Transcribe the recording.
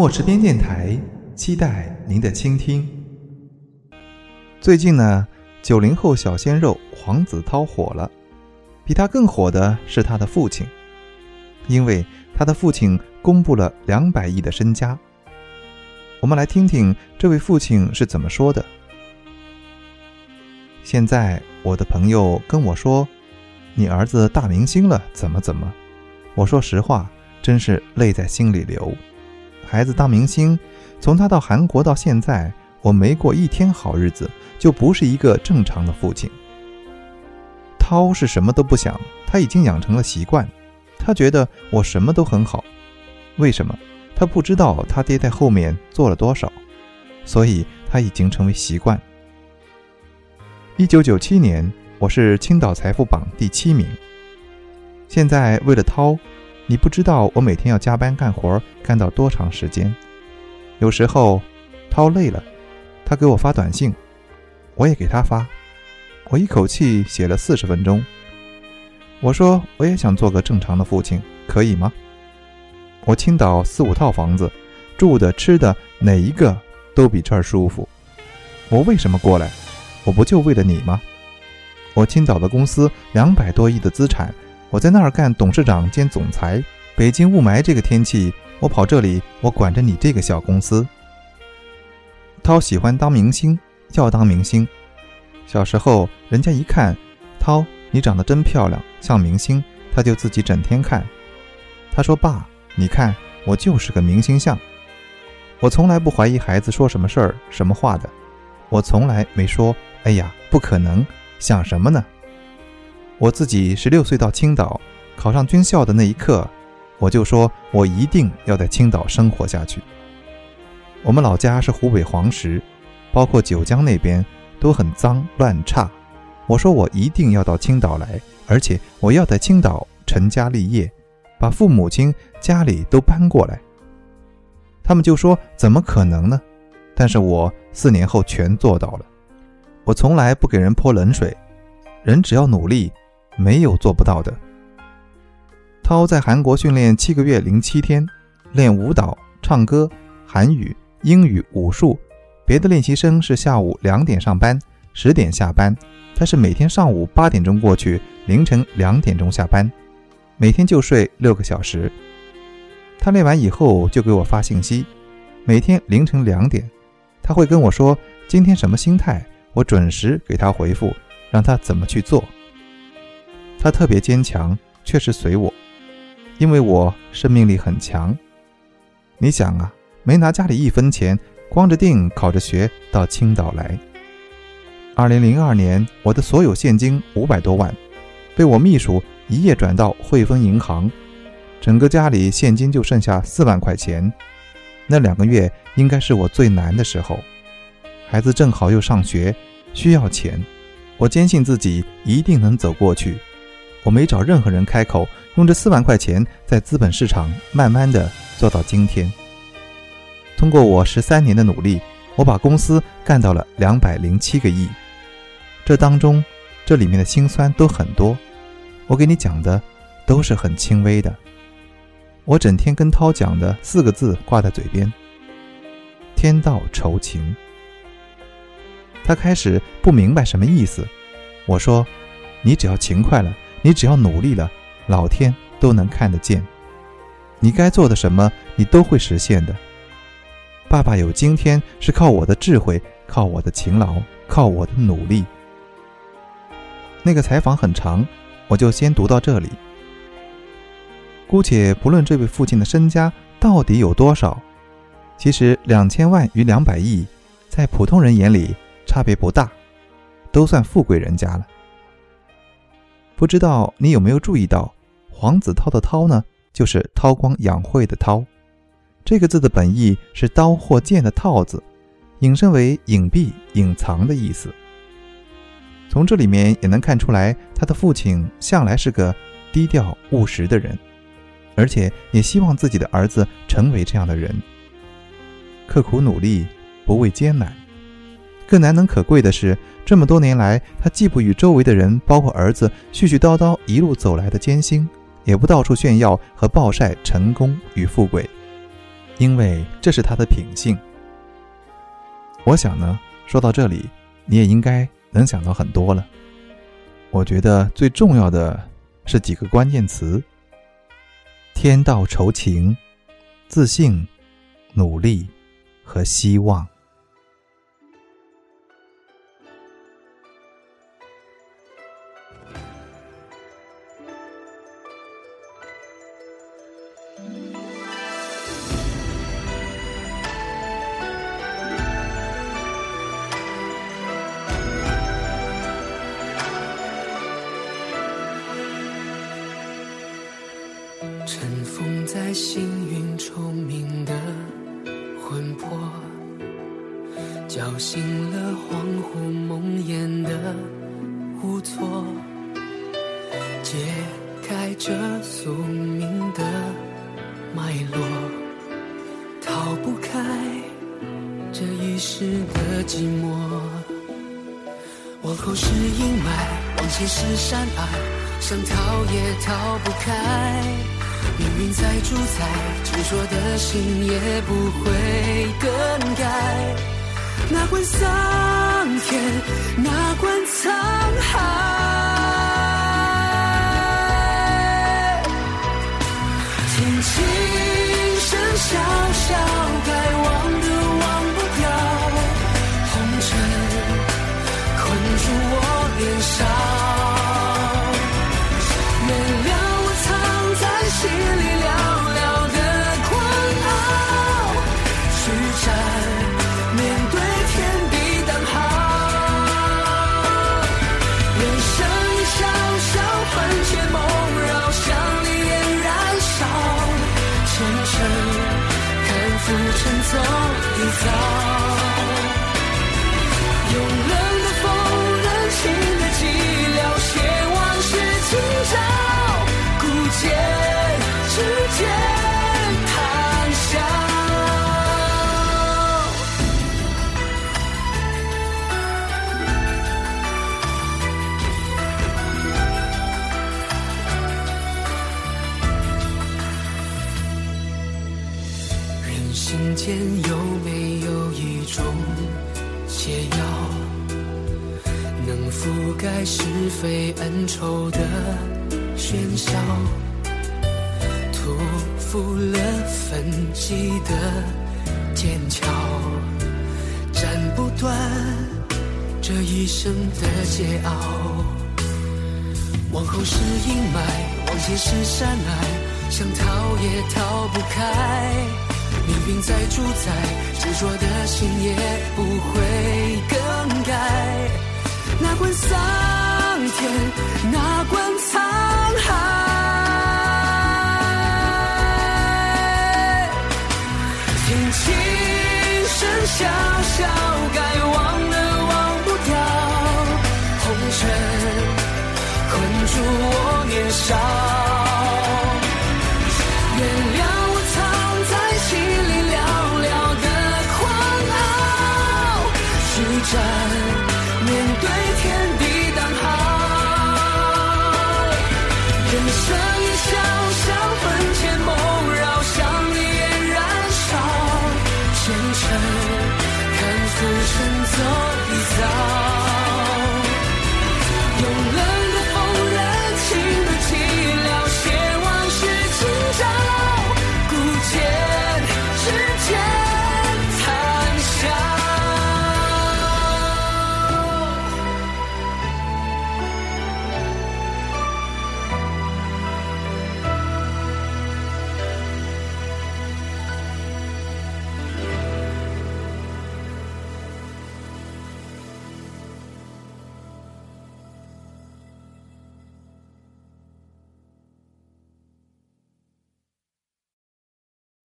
墨池边电台，期待您的倾听。最近呢，九零后小鲜肉黄子韬火了，比他更火的是他的父亲，因为他的父亲公布了两百亿的身家。我们来听听这位父亲是怎么说的。现在我的朋友跟我说，你儿子大明星了，怎么怎么？我说实话，真是泪在心里流。孩子当明星，从他到韩国到现在，我没过一天好日子，就不是一个正常的父亲。涛是什么都不想，他已经养成了习惯，他觉得我什么都很好。为什么？他不知道他爹在后面做了多少，所以他已经成为习惯。一九九七年，我是青岛财富榜第七名。现在为了涛。你不知道我每天要加班干活，干到多长时间？有时候，涛累了，他给我发短信，我也给他发，我一口气写了四十分钟。我说我也想做个正常的父亲，可以吗？我青岛四五套房子，住的吃的哪一个都比这儿舒服。我为什么过来？我不就为了你吗？我青岛的公司两百多亿的资产。我在那儿干董事长兼总裁，北京雾霾这个天气，我跑这里，我管着你这个小公司。涛喜欢当明星，要当明星。小时候，人家一看，涛你长得真漂亮，像明星，他就自己整天看。他说：“爸，你看我就是个明星像。”我从来不怀疑孩子说什么事儿、什么话的，我从来没说：“哎呀，不可能，想什么呢？”我自己十六岁到青岛，考上军校的那一刻，我就说我一定要在青岛生活下去。我们老家是湖北黄石，包括九江那边都很脏乱差。我说我一定要到青岛来，而且我要在青岛成家立业，把父母亲家里都搬过来。他们就说怎么可能呢？但是我四年后全做到了。我从来不给人泼冷水，人只要努力。没有做不到的。涛在韩国训练七个月零七天，练舞蹈、唱歌、韩语、英语、武术。别的练习生是下午两点上班，十点下班，他是每天上午八点钟过去，凌晨两点钟下班，每天就睡六个小时。他练完以后就给我发信息，每天凌晨两点，他会跟我说今天什么心态，我准时给他回复，让他怎么去做。他特别坚强，确实随我，因为我生命力很强。你想啊，没拿家里一分钱，光着腚考着学到青岛来。二零零二年，我的所有现金五百多万，被我秘书一夜转到汇丰银行，整个家里现金就剩下四万块钱。那两个月应该是我最难的时候，孩子正好又上学，需要钱，我坚信自己一定能走过去。我没找任何人开口，用这四万块钱在资本市场慢慢的做到今天。通过我十三年的努力，我把公司干到了两百零七个亿。这当中，这里面的辛酸都很多，我给你讲的都是很轻微的。我整天跟涛讲的四个字挂在嘴边：天道酬勤。他开始不明白什么意思，我说：你只要勤快了。你只要努力了，老天都能看得见。你该做的什么，你都会实现的。爸爸有今天，是靠我的智慧，靠我的勤劳，靠我的努力。那个采访很长，我就先读到这里。姑且不论这位父亲的身家到底有多少，其实两千万与两百亿，在普通人眼里差别不大，都算富贵人家了。不知道你有没有注意到，黄子韬的韬呢，就是韬光养晦的韬，这个字的本意是刀或剑的套子，引申为隐蔽、隐藏的意思。从这里面也能看出来，他的父亲向来是个低调务实的人，而且也希望自己的儿子成为这样的人，刻苦努力，不畏艰难。更难能可贵的是，这么多年来，他既不与周围的人，包括儿子絮絮叨叨一路走来的艰辛，也不到处炫耀和暴晒成功与富贵，因为这是他的品性。我想呢，说到这里，你也应该能想到很多了。我觉得最重要的是几个关键词：天道酬勤、自信、努力和希望。尘封在星云虫鸣的魂魄，叫醒了恍惚梦魇的无措，解开这宿命的脉络，逃不开这一世的寂寞。往后是阴霾，往前是山隘，想逃也逃不开。命运在主宰，执着的心也不会更改。哪管桑田，哪管沧海，天轻声笑笑，该忘的心间有没有一种解药，能覆盖是非恩仇的喧嚣，屠夫了焚寂的剑鞘，斩不断这一生的桀骜。往后是阴霾，往前是山隘，想逃也逃不开。命运再主宰，执着的心也不会更改。哪管桑田，哪管沧海，天轻声笑笑，